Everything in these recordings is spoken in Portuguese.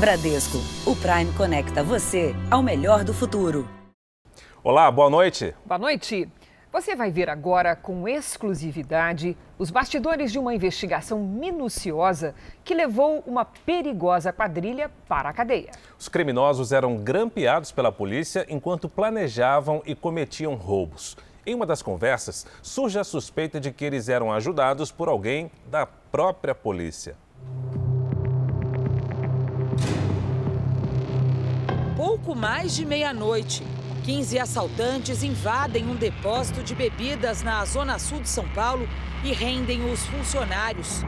Bradesco, o Prime conecta você ao melhor do futuro. Olá, boa noite. Boa noite. Você vai ver agora com exclusividade os bastidores de uma investigação minuciosa que levou uma perigosa quadrilha para a cadeia. Os criminosos eram grampeados pela polícia enquanto planejavam e cometiam roubos. Em uma das conversas, surge a suspeita de que eles eram ajudados por alguém da própria polícia. Pouco mais de meia-noite, 15 assaltantes invadem um depósito de bebidas na zona sul de São Paulo e rendem os funcionários.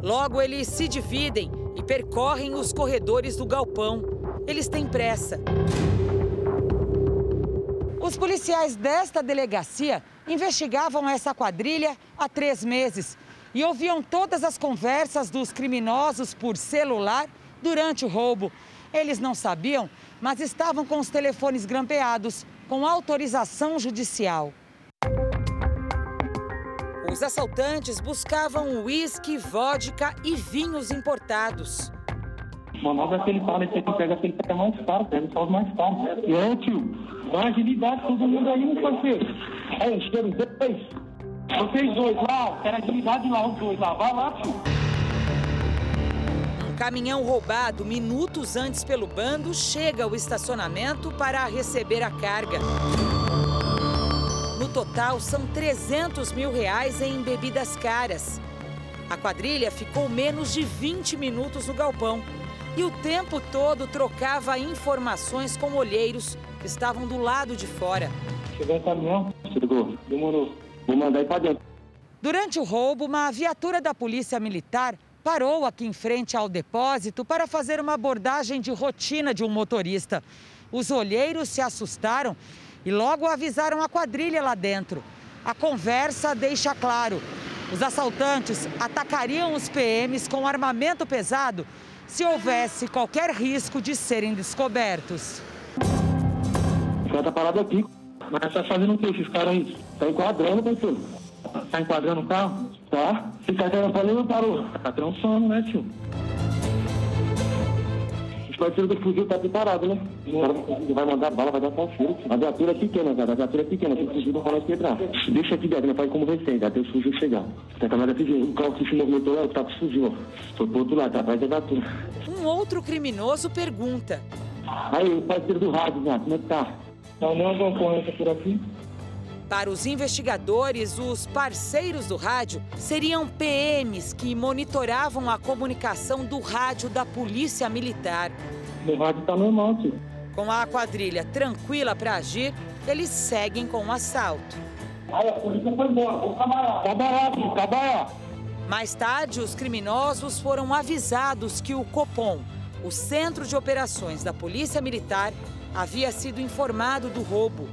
Logo, eles se dividem e percorrem os corredores do galpão. Eles têm pressa. Os policiais desta delegacia investigavam essa quadrilha há três meses e ouviam todas as conversas dos criminosos por celular durante o roubo. Eles não sabiam, mas estavam com os telefones grampeados, com autorização judicial. Os assaltantes buscavam uísque, vodka e vinhos importados. Manobra que ele fala, aqui pega, que ele pega mais caro, pega só os mais caros. E aí, tio, dá agilidade todo mundo aí, meu parceiro. Aí, chega os dois. Vocês dois lá, quero agilidade lá, os dois lá. Vai lá, tio. Caminhão roubado minutos antes pelo bando chega ao estacionamento para receber a carga. No total, são 300 mil reais em bebidas caras. A quadrilha ficou menos de 20 minutos no galpão e o tempo todo trocava informações com olheiros que estavam do lado de fora. Chegou o caminhão, chegou, demorou. Vou mandar ir para dentro. Durante o roubo, uma viatura da Polícia Militar parou aqui em frente ao depósito para fazer uma abordagem de rotina de um motorista. Os olheiros se assustaram e logo avisaram a quadrilha lá dentro. A conversa deixa claro: os assaltantes atacariam os PMs com armamento pesado se houvesse qualquer risco de serem descobertos. Cara tá parado aqui, mas tá fazendo o que esses caras aí? Tá enquadrando, parceiro. Tá enquadrando o carro? Tá. Se pra não parou. Tá transando, né, tio? Os parceiros do fuzil tá preparado, né? O cara vai mandar bala, vai dar falseiro. A viatura é pequena, cara. A viatura é pequena. Tem fuzil não nós quebrar. Deixa aqui dentro, não faz como recém, até o fuzil chegar. Tem a câmera pedir. O carro que se movimentou é o tá com o fuzil, ó. Foi pro outro lado, tá atrás da viatura. Um outro criminoso pergunta. Aí, o parceiro do rádio, né? Como é que tá? Tá não concorrência por aqui? Para os investigadores, os parceiros do rádio seriam PMs que monitoravam a comunicação do rádio da Polícia Militar. O rádio tá normal, tio. Com a quadrilha tranquila para agir, eles seguem com o assalto. Aí a polícia foi embora, vou trabalhar. Trabalhar, tio, trabalhar. Mais tarde, os criminosos foram avisados que o Copom, o Centro de Operações da Polícia Militar, havia sido informado do roubo.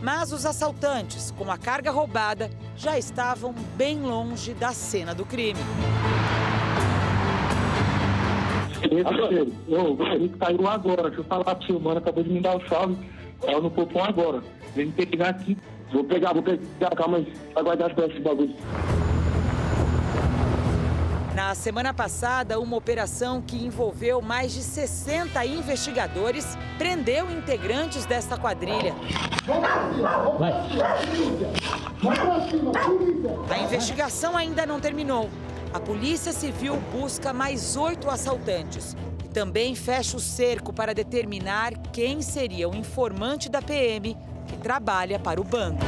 Mas os assaltantes, com a carga roubada, já estavam bem longe da cena do crime. Ô, ele caiu agora. Deixa eu falar pro seu mano, acabou de me dar o salve. Caiu no popom agora. Vem me pegar aqui. Vou pegar, vou pegar, calma aí. Vai guardar as peças do bagulho. Na semana passada, uma operação que envolveu mais de 60 investigadores prendeu integrantes desta quadrilha. A investigação ainda não terminou. A Polícia Civil busca mais oito assaltantes e também fecha o cerco para determinar quem seria o informante da PM que trabalha para o bando.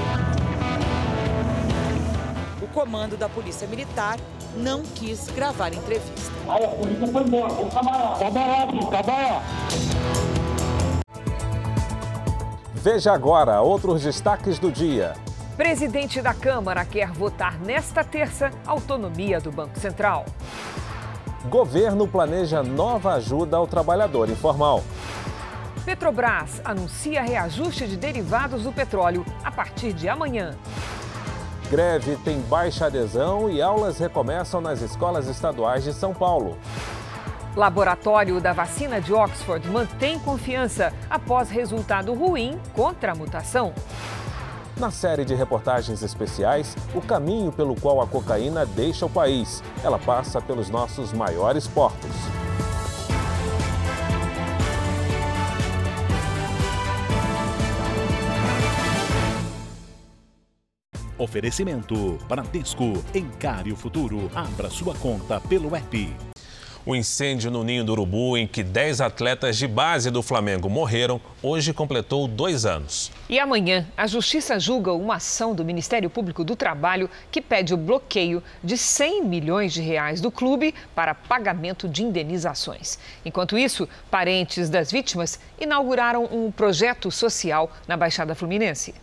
O comando da Polícia Militar não quis gravar entrevista. Aí a polícia foi embora, vou trabalhar. Trabalhar, tio, trabalhar. Veja agora outros destaques do dia. Presidente da Câmara quer votar nesta terça autonomia do Banco Central. Governo planeja nova ajuda ao trabalhador informal. Petrobras anuncia reajuste de derivados do petróleo a partir de amanhã. Greve tem baixa adesão e aulas recomeçam nas escolas estaduais de São Paulo. Laboratório da vacina de Oxford mantém confiança após resultado ruim contra a mutação. Na série de reportagens especiais, o caminho pelo qual a cocaína deixa o país. Ela passa pelos nossos maiores portos. Oferecimento Bradesco. Encare o futuro. Abra sua conta pelo app. O incêndio no Ninho do Urubu, em que 10 atletas de base do Flamengo morreram, hoje completou dois anos. E amanhã, a Justiça julga uma ação do Ministério Público do Trabalho que pede o bloqueio de 100 milhões de reais do clube para pagamento de indenizações. Enquanto isso, parentes das vítimas inauguraram um projeto social na Baixada Fluminense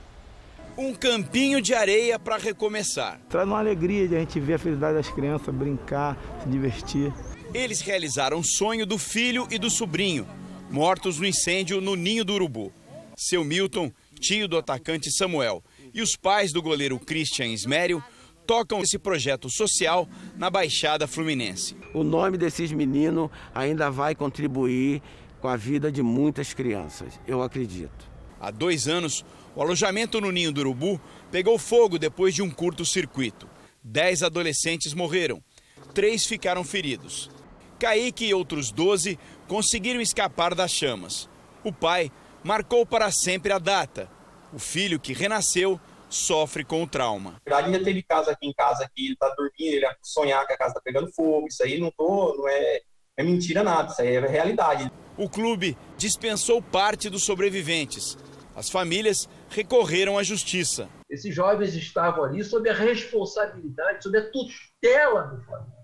um campinho de areia para recomeçar. Traz uma alegria de a gente ver a felicidade das crianças, brincar, se divertir. Eles realizaram o sonho do filho e do sobrinho, mortos no incêndio no Ninho do Urubu. Seu Milton, tio do atacante Samuel, e os pais do goleiro Christian Ismério tocam esse projeto social na Baixada Fluminense. O nome desses meninos ainda vai contribuir com a vida de muitas crianças, eu acredito. Há dois anos, o alojamento no Ninho do Urubu pegou fogo depois de um curto-circuito. Dez adolescentes morreram, três ficaram feridos. Kaique e outros doze conseguiram escapar das chamas. O pai marcou para sempre a data. O filho que renasceu sofre com o trauma. Ainda teve caso aqui em casa que ele tá dormindo, ele sonhar que a casa tá pegando fogo. Isso aí não, tô, não é, é mentira nada, isso aí é realidade. O clube dispensou parte dos sobreviventes. As famílias recorreram à justiça. Esses jovens estavam ali sob a responsabilidade, sob a tutela do Flamengo.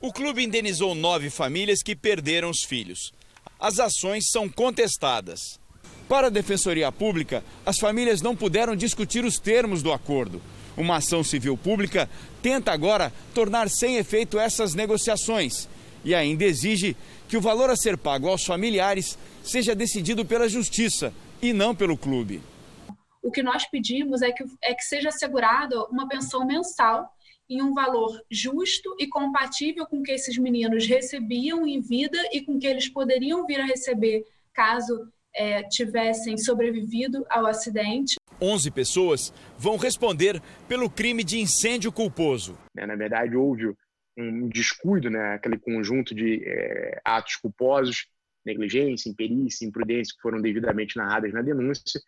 O clube indenizou nove famílias que perderam os filhos. As ações são contestadas. Para a Defensoria Pública, as famílias não puderam discutir os termos do acordo. Uma ação civil pública tenta agora tornar sem efeito essas negociações e ainda exige que o valor a ser pago aos familiares seja decidido pela Justiça e não pelo clube. O que nós pedimos é que, é que seja assegurada uma pensão mensal em um valor justo e compatível com o que esses meninos recebiam em vida e com o que eles poderiam vir a receber caso é, tivessem sobrevivido ao acidente. 11 pessoas vão responder pelo crime de incêndio culposo. É, na verdade, houve um descuido, né, aquele conjunto de é, atos culposos negligência, imperícia, imprudência que foram devidamente narradas na denúncia.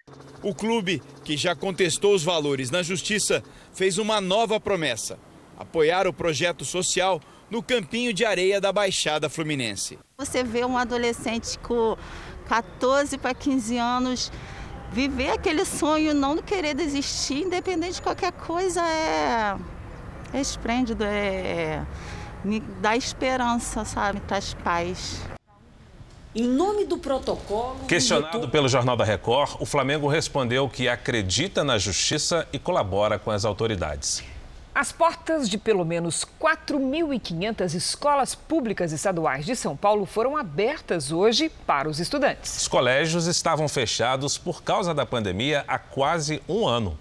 O clube, que já contestou os valores na justiça, fez uma nova promessa: apoiar o projeto social no campinho de areia da Baixada Fluminense. Você vê um adolescente com 14 para 15 anos viver aquele sonho, não querer desistir, independente de qualquer coisa, é, é esplêndido, é, me dá esperança, sabe, traz paz. Em nome do protocolo. Questionado pelo Jornal da Record, o Flamengo respondeu que acredita na justiça e colabora com as autoridades. As portas de pelo menos 4.500 escolas públicas estaduais de São Paulo foram abertas hoje para os estudantes. Os colégios estavam fechados por causa da pandemia há quase um ano.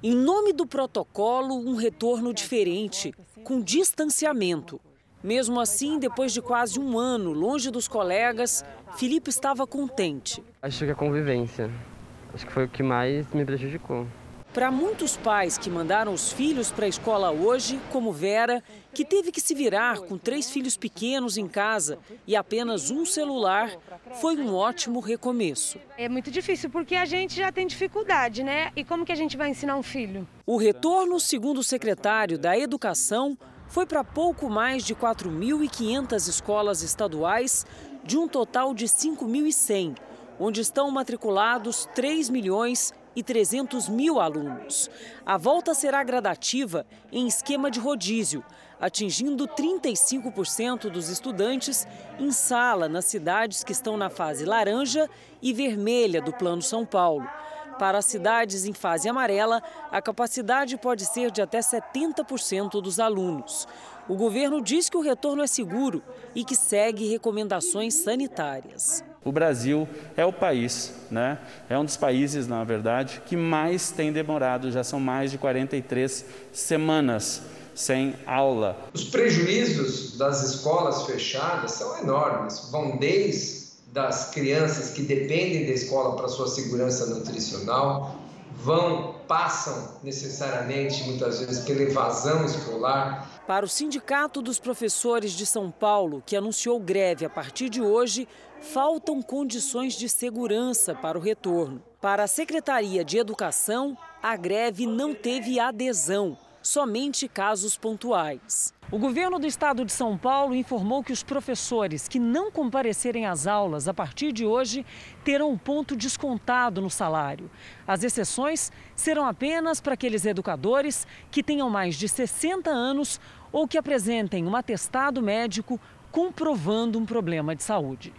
Em nome do protocolo, um retorno diferente, com distanciamento. Mesmo assim, depois de quase um ano longe dos colegas, Felipe estava contente. Acho que a convivência. Acho que foi o que mais me prejudicou. Para muitos pais que mandaram os filhos para a escola hoje, como Vera, que teve que se virar com três filhos pequenos em casa e apenas um celular, foi um ótimo recomeço. É muito difícil porque a gente já tem dificuldade, né? E como que a gente vai ensinar um filho? O retorno, segundo o secretário da Educação, foi para pouco mais de 4.500 escolas estaduais, de um total de 5.100, onde estão matriculados 3 milhões e 300 mil alunos. A volta será gradativa em esquema de rodízio, atingindo 35% dos estudantes em sala nas cidades que estão na fase laranja e vermelha do Plano São Paulo. Para as cidades em fase amarela, a capacidade pode ser de até 70% dos alunos. O governo diz que o retorno é seguro e que segue recomendações sanitárias. O Brasil é o país, né? É um dos países, na verdade, que mais tem demorado, já são mais de 43 semanas sem aula. Os prejuízos das escolas fechadas são enormes, vão desde das crianças que dependem da escola para sua segurança nutricional, vão, passam necessariamente, muitas vezes, pela evasão escolar. Para o Sindicato dos Professores de São Paulo, que anunciou greve a partir de hoje, faltam condições de segurança para o retorno. Para a Secretaria de Educação, a greve não teve adesão, somente casos pontuais. O governo do estado de São Paulo informou que os professores que não comparecerem às aulas a partir de hoje terão um ponto descontado no salário. As exceções serão apenas para aqueles educadores que tenham mais de 60 anos ou que apresentem um atestado médico comprovando um problema de saúde.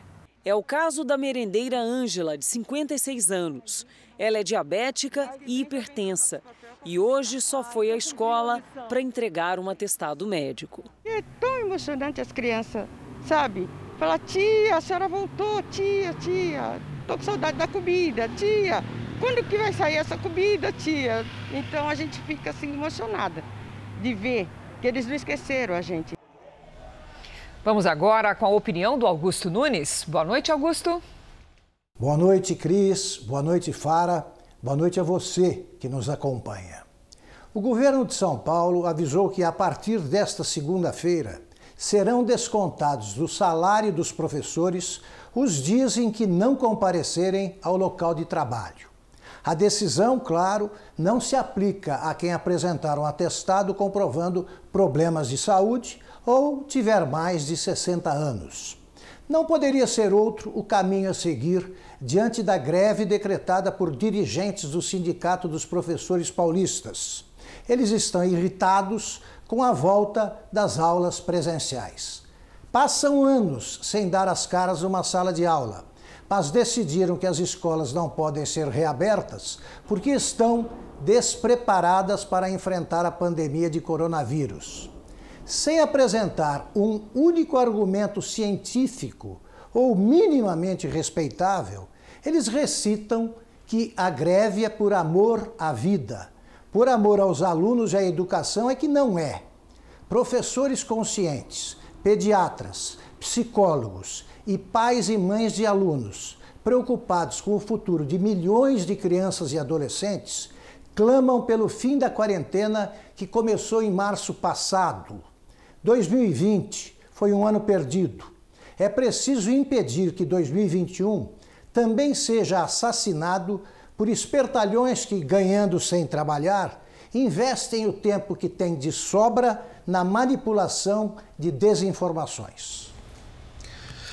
É o caso da merendeira Ângela, de 56 anos. Ela é diabética e hipertensa e hoje só foi à escola para entregar um atestado médico. É tão emocionante as crianças, sabe? Falar, tia, a senhora voltou, tia, tia, tô com saudade da comida, tia, quando que vai sair essa comida, tia? Então a gente fica assim emocionada de ver que eles não esqueceram a gente. Vamos agora com a opinião do Augusto Nunes. Boa noite, Augusto. Boa noite, Cris. Boa noite, Fara. Boa noite a você que nos acompanha. O governo de São Paulo avisou que a partir desta segunda-feira serão descontados do salário dos professores os dias em que não comparecerem ao local de trabalho. A decisão, claro, não se aplica a quem apresentar um atestado comprovando problemas de saúde ou tiver mais de 60 anos. Não poderia ser outro o caminho a seguir diante da greve decretada por dirigentes do Sindicato dos Professores Paulistas. Eles estão irritados com a volta das aulas presenciais. Passam anos sem dar as caras numa sala de aula, mas decidiram que as escolas não podem ser reabertas porque estão despreparadas para enfrentar a pandemia de coronavírus sem apresentar um único argumento científico ou minimamente respeitável, eles recitam que a greve é por amor à vida, por amor aos alunos e à educação é que não é. Professores conscientes, pediatras, psicólogos e pais e mães de alunos preocupados com o futuro de milhões de crianças e adolescentes clamam pelo fim da quarentena que começou em março passado 2020 foi um ano perdido. É preciso impedir que 2021 também seja assassinado por espertalhões que, ganhando sem trabalhar, investem o tempo que têm de sobra na manipulação de desinformações.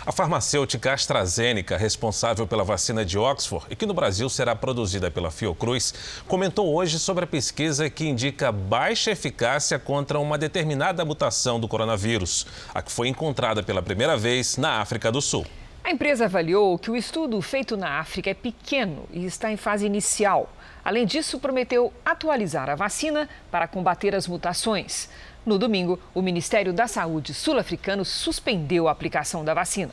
A farmacêutica AstraZeneca, responsável pela vacina de Oxford e que no Brasil será produzida pela Fiocruz, comentou hoje sobre a pesquisa que indica baixa eficácia contra uma determinada mutação do coronavírus, a que foi encontrada pela primeira vez na África do Sul. A empresa avaliou que o estudo feito na África é pequeno e está em fase inicial. Além disso, prometeu atualizar a vacina para combater as mutações. No domingo, o Ministério da Saúde sul-africano suspendeu a aplicação da vacina.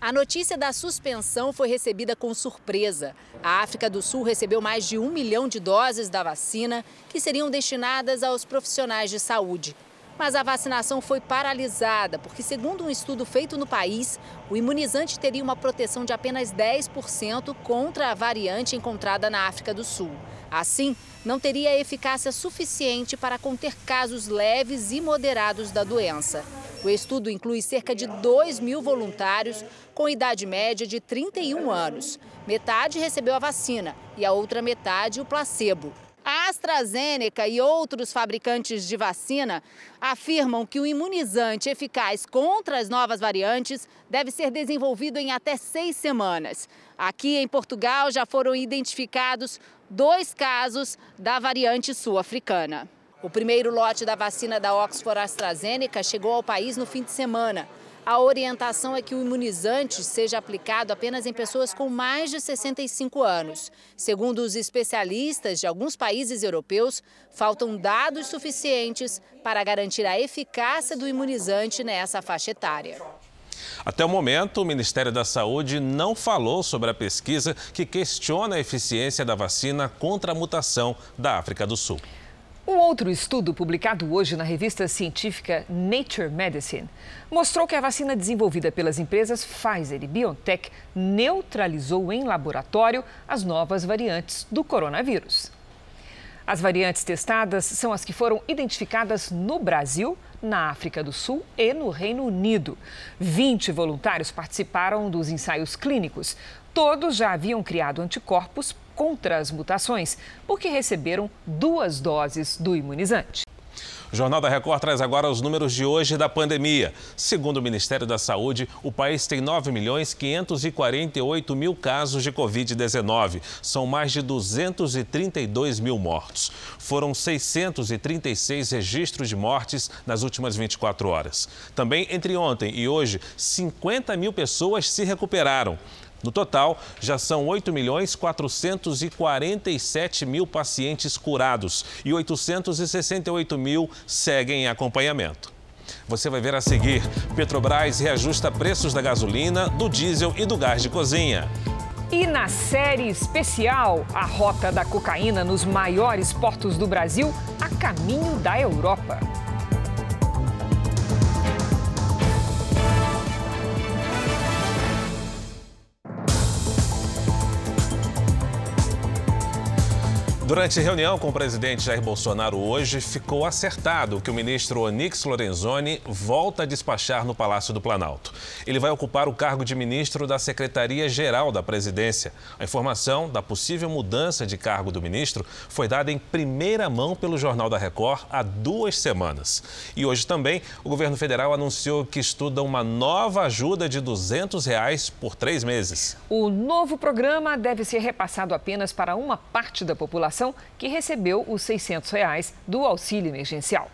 A notícia da suspensão foi recebida com surpresa. A África do Sul recebeu mais de um milhão de doses da vacina que seriam destinadas aos profissionais de saúde. Mas a vacinação foi paralisada porque, segundo um estudo feito no país, o imunizante teria uma proteção de apenas 10% contra a variante encontrada na África do Sul. Assim, não teria eficácia suficiente para conter casos leves e moderados da doença. O estudo inclui cerca de 2 mil voluntários com idade média de 31 anos. Metade recebeu a vacina e a outra metade o placebo. A AstraZeneca e outros fabricantes de vacina afirmam que o imunizante eficaz contra as novas variantes deve ser desenvolvido em até seis semanas. Aqui em Portugal já foram identificados dois casos da variante sul-africana. O primeiro lote da vacina da Oxford AstraZeneca chegou ao país no fim de semana. A orientação é que o imunizante seja aplicado apenas em pessoas com mais de 65 anos. Segundo os especialistas de alguns países europeus, faltam dados suficientes para garantir a eficácia do imunizante nessa faixa etária. Até o momento, o Ministério da Saúde não falou sobre a pesquisa que questiona a eficiência da vacina contra a mutação da África do Sul. Um outro estudo publicado hoje na revista científica Nature Medicine mostrou que a vacina desenvolvida pelas empresas Pfizer e BioNTech neutralizou em laboratório as novas variantes do coronavírus. As variantes testadas são as que foram identificadas no Brasil, na África do Sul e no Reino Unido. 20 voluntários participaram dos ensaios clínicos. Todos já haviam criado anticorpos contra as mutações, porque receberam duas doses do imunizante. O Jornal da Record traz agora os números de hoje da pandemia. Segundo o Ministério da Saúde, o país tem 9 milhões 548 mil casos de Covid-19. São mais de 232 mil mortos. Foram 636 registros de mortes nas últimas 24 horas. Também entre ontem e hoje, 50 mil pessoas se recuperaram. No total, já são 8 milhões 447 mil pacientes curados e 868 mil seguem em acompanhamento. Você vai ver a seguir: Petrobras reajusta preços da gasolina, do diesel e do gás de cozinha. E na série especial, a rota da cocaína nos maiores portos do Brasil a caminho da Europa. Durante reunião com o presidente Jair Bolsonaro hoje, ficou acertado que o ministro Onix Lorenzoni volta a despachar no Palácio do Planalto. Ele vai ocupar o cargo de ministro da Secretaria-Geral da Presidência. A informação da possível mudança de cargo do ministro foi dada em primeira mão pelo Jornal da Record há duas semanas. E hoje também, o governo federal anunciou que estuda uma nova ajuda de 200 reais por três meses. O novo programa deve ser repassado apenas para uma parte da população que recebeu os 600 reais do auxílio emergencial.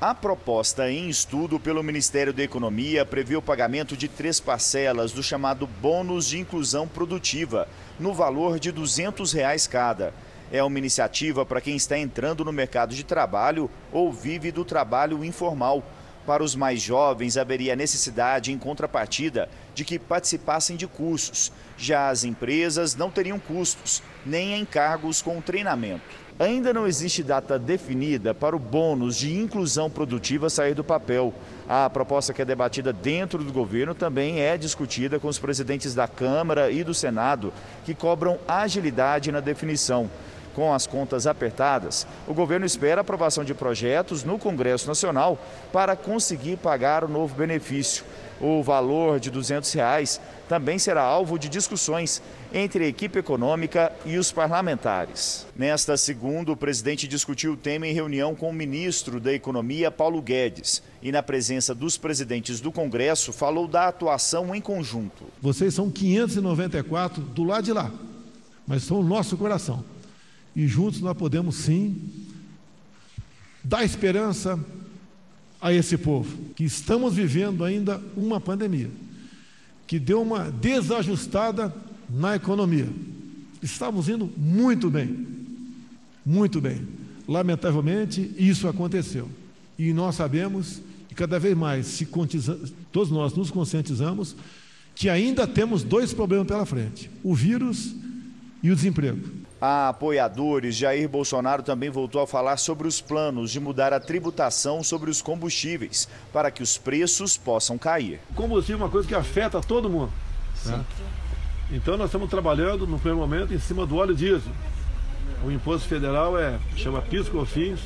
A proposta em estudo pelo Ministério da Economia prevê o pagamento de três parcelas do chamado bônus de inclusão produtiva, no valor de 200 reais cada. É uma iniciativa para quem está entrando no mercado de trabalho ou vive do trabalho informal. Para os mais jovens, haveria necessidade, em contrapartida, de que participassem de cursos. Já as empresas não teriam custos, nem encargos com treinamento. Ainda não existe data definida para o bônus de inclusão produtiva sair do papel. A proposta que é debatida dentro do governo também é discutida com os presidentes da Câmara e do Senado, que cobram agilidade na definição. Com as contas apertadas, o governo espera a aprovação de projetos no Congresso Nacional para conseguir pagar o novo benefício. O valor de 200 reais também será alvo de discussões entre a equipe econômica e os parlamentares. Nesta segunda, o presidente discutiu o tema em reunião com o ministro da Economia, Paulo Guedes, e na presença dos presidentes do Congresso falou da atuação em conjunto. Vocês são 594 do lado de lá, mas são o nosso coração e juntos nós podemos sim dar esperança a esse povo que estamos vivendo ainda uma pandemia que deu uma desajustada na economia. Estávamos indo muito bem, muito bem. Lamentavelmente, isso aconteceu. E nós sabemos, e cada vez mais, se todos nós nos conscientizamos, que ainda temos dois problemas pela frente: o vírus e o desemprego. A apoiadores, Jair Bolsonaro também voltou a falar sobre os planos de mudar a tributação sobre os combustíveis, para que os preços possam cair. O combustível é uma coisa que afeta todo mundo. Né? Então nós estamos trabalhando no primeiro momento em cima do óleo diesel. O imposto federal é chama PIS/COFINS,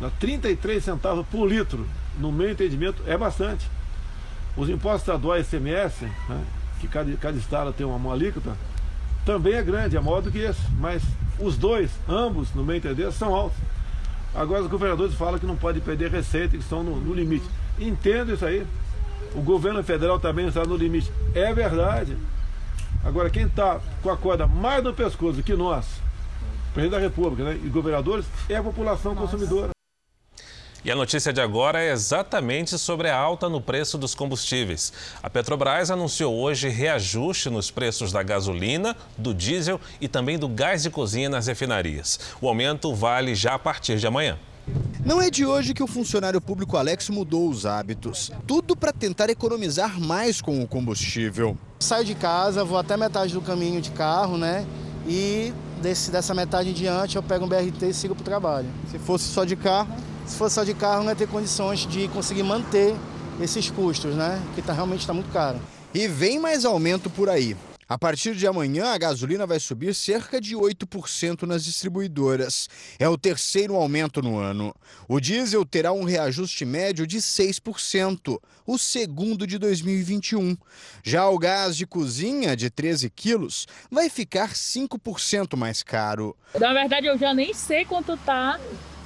dá 33 centavos por litro. No meu entendimento é bastante. Os impostos estaduais ICMS, né, que cada, cada estado tem uma, uma alíquota, também é grande, é maior do que esse. Mas os dois, ambos, no meu entender, são altos. Agora os governadores falam que não pode perder receita, que estão no, no limite. Entendo isso aí. O governo federal também está no limite. É verdade. Agora, quem está com a corda mais no pescoço que nós, presidente da República né, e governadores, é a população Nossa. consumidora. E a notícia de agora é exatamente sobre a alta no preço dos combustíveis. A Petrobras anunciou hoje reajuste nos preços da gasolina, do diesel e também do gás de cozinha nas refinarias. O aumento vale já a partir de amanhã. Não é de hoje que o funcionário público Alex mudou os hábitos. Tudo para tentar economizar mais com o combustível. Saio de casa, vou até metade do caminho de carro, né? E desse, dessa metade em diante eu pego um BRT e sigo para o trabalho. Se fosse só de carro, se fosse só de carro não ia ter condições de conseguir manter esses custos, né? Que tá, realmente está muito caro. E vem mais aumento por aí. A partir de amanhã, a gasolina vai subir cerca de 8% nas distribuidoras. É o terceiro aumento no ano. O diesel terá um reajuste médio de 6%, o segundo de 2021. Já o gás de cozinha, de 13 quilos, vai ficar 5% mais caro. Na verdade, eu já nem sei quanto tá.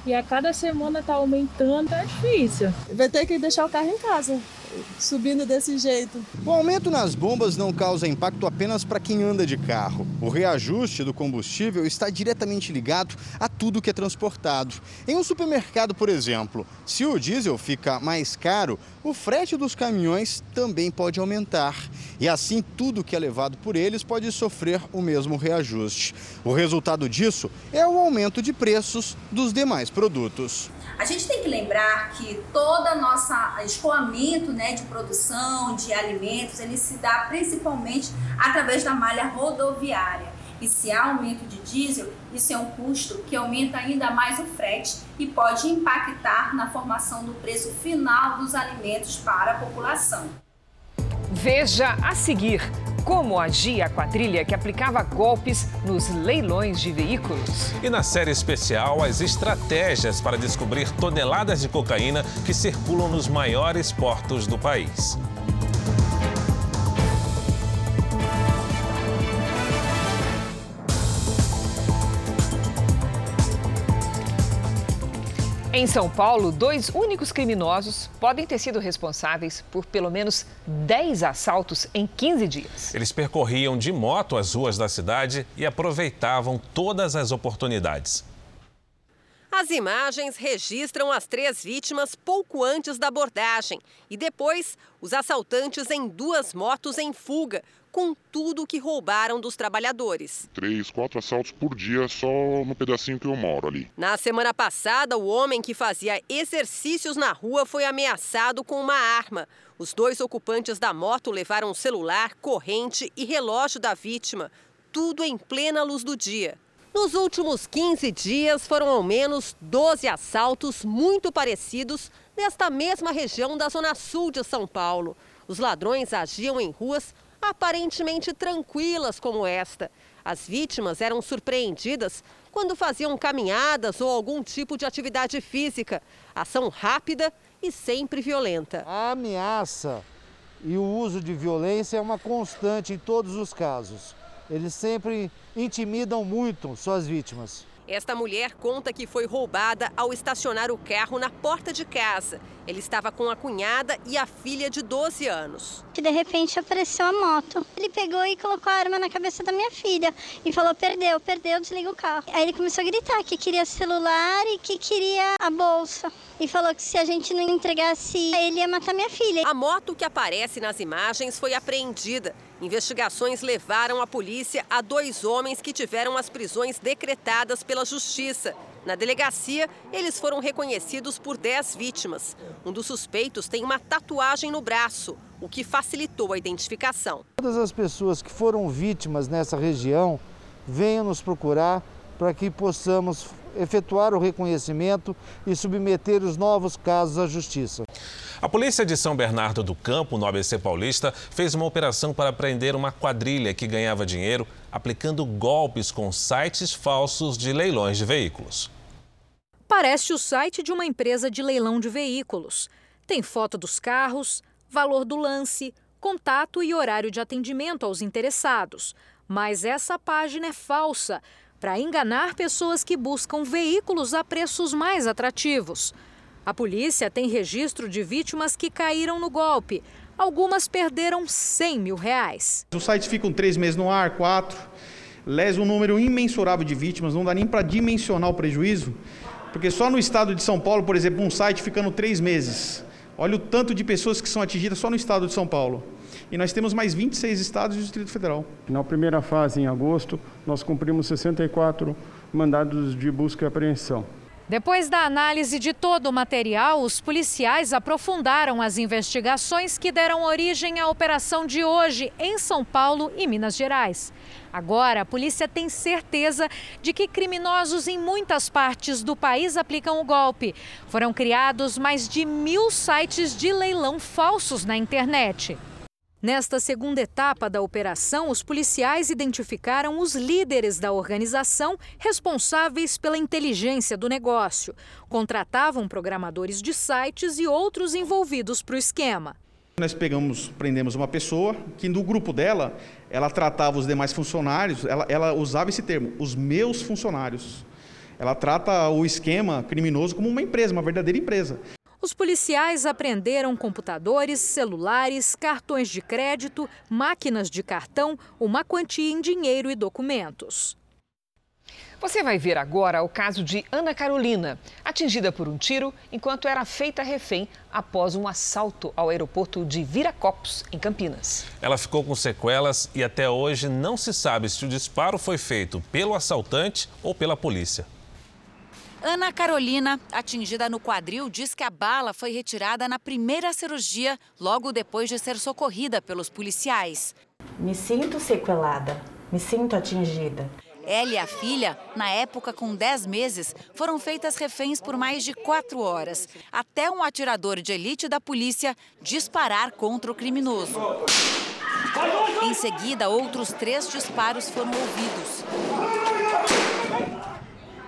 E a cada semana tá aumentando, é difícil. Vai ter que deixar o carro em casa subindo desse jeito. O aumento nas bombas não causa impacto apenas para quem anda de carro. O reajuste do combustível está diretamente ligado a tudo que é transportado. Em um supermercado, por exemplo, se o diesel fica mais caro, o frete dos caminhões também pode aumentar. E assim, tudo que é levado por eles pode sofrer o mesmo reajuste. O resultado disso é o aumento de preços dos demais produtos. A gente tem que lembrar que toda nossa escoamento né, de produção de alimentos, ele se dá principalmente através da malha rodoviária. E se há aumento de diesel, isso é um custo que aumenta ainda mais o frete e pode impactar na formação do preço final dos alimentos para a população. Veja a seguir como agia a quadrilha que aplicava golpes nos leilões de veículos. E na série especial, as estratégias para descobrir toneladas de cocaína que circulam nos maiores portos do país. Em São Paulo, dois únicos criminosos podem ter sido responsáveis por pelo menos 10 assaltos em 15 dias. Eles percorriam de moto as ruas da cidade e aproveitavam todas as oportunidades. As imagens registram as três vítimas pouco antes da abordagem e depois os assaltantes em duas motos em fuga, com tudo que roubaram dos trabalhadores. Três, quatro assaltos por dia só no pedacinho que eu moro ali. Na semana passada, o homem que fazia exercícios na rua foi ameaçado com uma arma. Os dois ocupantes da moto levaram celular, corrente e relógio da vítima. Tudo em plena luz do dia. Nos últimos 15 dias, foram ao menos 12 assaltos muito parecidos nesta mesma região da zona sul de São Paulo. Os ladrões agiam em ruas aparentemente tranquilas como esta. As vítimas eram surpreendidas quando faziam caminhadas ou algum tipo de atividade física. Ação rápida e sempre violenta. A ameaça e o uso de violência é uma constante em todos os casos. Eles sempre intimidam muito suas vítimas. Esta mulher conta que foi roubada ao estacionar o carro na porta de casa. Ele estava com a cunhada e a filha de 12 anos. De repente apareceu a moto. Ele pegou e colocou a arma na cabeça da minha filha e falou: perdeu, perdeu, desliga o carro. Aí ele começou a gritar que queria celular e que queria a bolsa. E falou que se a gente não entregasse, ele ia matar minha filha. A moto que aparece nas imagens foi apreendida. Investigações levaram a polícia a dois homens que tiveram as prisões decretadas pela Justiça. Na delegacia, eles foram reconhecidos por 10 vítimas. Um dos suspeitos tem uma tatuagem no braço, o que facilitou a identificação. Todas as pessoas que foram vítimas nessa região venham nos procurar para que possamos efetuar o reconhecimento e submeter os novos casos à justiça. A polícia de São Bernardo do Campo, no ABC Paulista, fez uma operação para prender uma quadrilha que ganhava dinheiro aplicando golpes com sites falsos de leilões de veículos. Parece o site de uma empresa de leilão de veículos. Tem foto dos carros, valor do lance, contato e horário de atendimento aos interessados. Mas essa página é falsa para enganar pessoas que buscam veículos a preços mais atrativos. A polícia tem registro de vítimas que caíram no golpe. Algumas perderam 100 mil reais. Os sites ficam três meses no ar, quatro. Lesa um número imensurável de vítimas, não dá nem para dimensionar o prejuízo. Porque só no estado de São Paulo, por exemplo, um site ficando três meses. Olha o tanto de pessoas que são atingidas só no estado de São Paulo. E nós temos mais 26 estados e o Distrito Federal. Na primeira fase, em agosto, nós cumprimos 64 mandados de busca e apreensão. Depois da análise de todo o material, os policiais aprofundaram as investigações que deram origem à operação de hoje em São Paulo e Minas Gerais. Agora, a polícia tem certeza de que criminosos em muitas partes do país aplicam o golpe. Foram criados mais de mil sites de leilão falsos na internet. Nesta segunda etapa da operação, os policiais identificaram os líderes da organização responsáveis pela inteligência do negócio. Contratavam programadores de sites e outros envolvidos para o esquema. Nós pegamos, prendemos uma pessoa que do grupo dela, ela tratava os demais funcionários, ela, ela usava esse termo, os meus funcionários. Ela trata o esquema criminoso como uma empresa, uma verdadeira empresa. Os policiais apreenderam computadores, celulares, cartões de crédito, máquinas de cartão, uma quantia em dinheiro e documentos. Você vai ver agora o caso de Ana Carolina, atingida por um tiro enquanto era feita refém após um assalto ao aeroporto de Viracopos, em Campinas. Ela ficou com sequelas e até hoje não se sabe se o disparo foi feito pelo assaltante ou pela polícia. Ana Carolina, atingida no quadril, diz que a bala foi retirada na primeira cirurgia, logo depois de ser socorrida pelos policiais. Me sinto sequelada, me sinto atingida. Ela e a filha, na época com 10 meses, foram feitas reféns por mais de quatro horas, até um atirador de elite da polícia disparar contra o criminoso. Em seguida, outros três disparos foram ouvidos.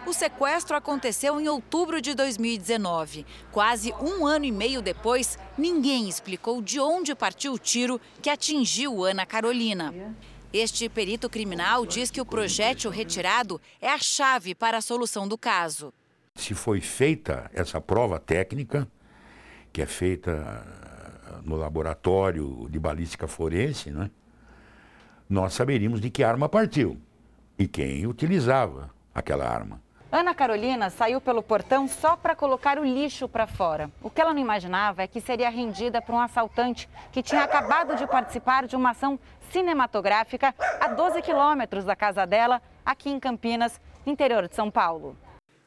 O sequestro aconteceu em outubro de 2019. Quase um ano e meio depois, ninguém explicou de onde partiu o tiro que atingiu Ana Carolina. Este perito criminal diz que o projétil retirado é a chave para a solução do caso. Se foi feita essa prova técnica, que é feita ah, no laboratório de balística forense, né, nós saberíamos de que arma partiu e quem utilizava aquela arma. Ana Carolina saiu pelo portão só para colocar o lixo para fora. O que ela não imaginava é que seria rendida por um assaltante que tinha acabado de participar de uma ação cinematográfica a 12 quilômetros da casa dela, aqui em Campinas, interior de São Paulo.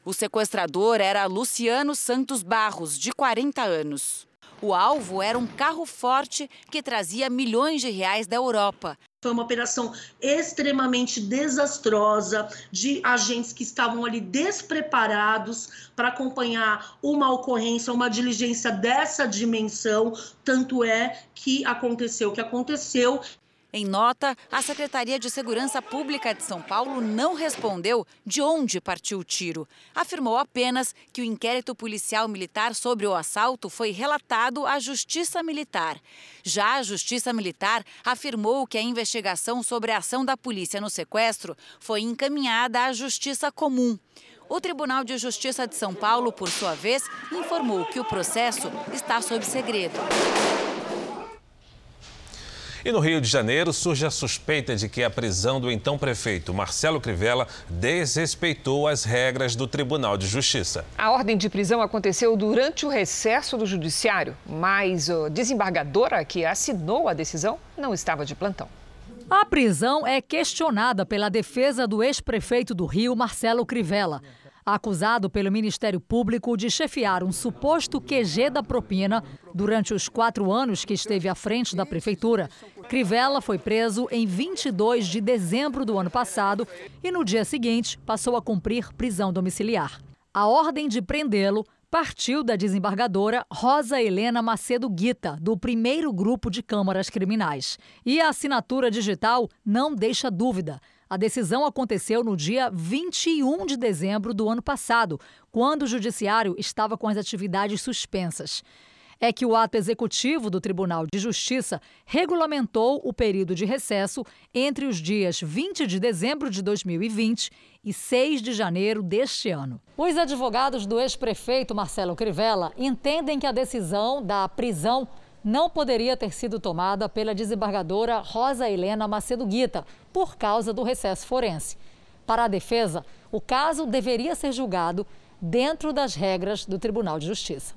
O sequestrador era Luciano Santos Barros, de 40 anos. O alvo era um carro forte que trazia milhões de reais da Europa. Foi uma operação extremamente desastrosa de agentes que estavam ali despreparados para acompanhar uma ocorrência, uma diligência dessa dimensão. Tanto é que aconteceu o que aconteceu. Em nota, a Secretaria de Segurança Pública de São Paulo não respondeu de onde partiu o tiro. Afirmou apenas que o inquérito policial militar sobre o assalto foi relatado à Justiça Militar. Já a Justiça Militar afirmou que a investigação sobre a ação da polícia no sequestro foi encaminhada à Justiça Comum. O Tribunal de Justiça de São Paulo, por sua vez, informou que o processo está sob segredo. E no Rio de Janeiro surge a suspeita de que a prisão do então prefeito Marcelo Crivella desrespeitou as regras do Tribunal de Justiça. A ordem de prisão aconteceu durante o recesso do Judiciário, mas a desembargadora que assinou a decisão não estava de plantão. A prisão é questionada pela defesa do ex-prefeito do Rio, Marcelo Crivella acusado pelo Ministério Público de chefiar um suposto QG da propina durante os quatro anos que esteve à frente da prefeitura. Crivella foi preso em 22 de dezembro do ano passado e, no dia seguinte, passou a cumprir prisão domiciliar. A ordem de prendê-lo partiu da desembargadora Rosa Helena Macedo Guita, do primeiro grupo de câmaras criminais. E a assinatura digital não deixa dúvida. A decisão aconteceu no dia 21 de dezembro do ano passado, quando o Judiciário estava com as atividades suspensas. É que o ato executivo do Tribunal de Justiça regulamentou o período de recesso entre os dias 20 de dezembro de 2020 e 6 de janeiro deste ano. Os advogados do ex-prefeito Marcelo Crivella entendem que a decisão da prisão não poderia ter sido tomada pela desembargadora Rosa Helena Macedo Guita, por causa do recesso forense. Para a defesa, o caso deveria ser julgado dentro das regras do Tribunal de Justiça.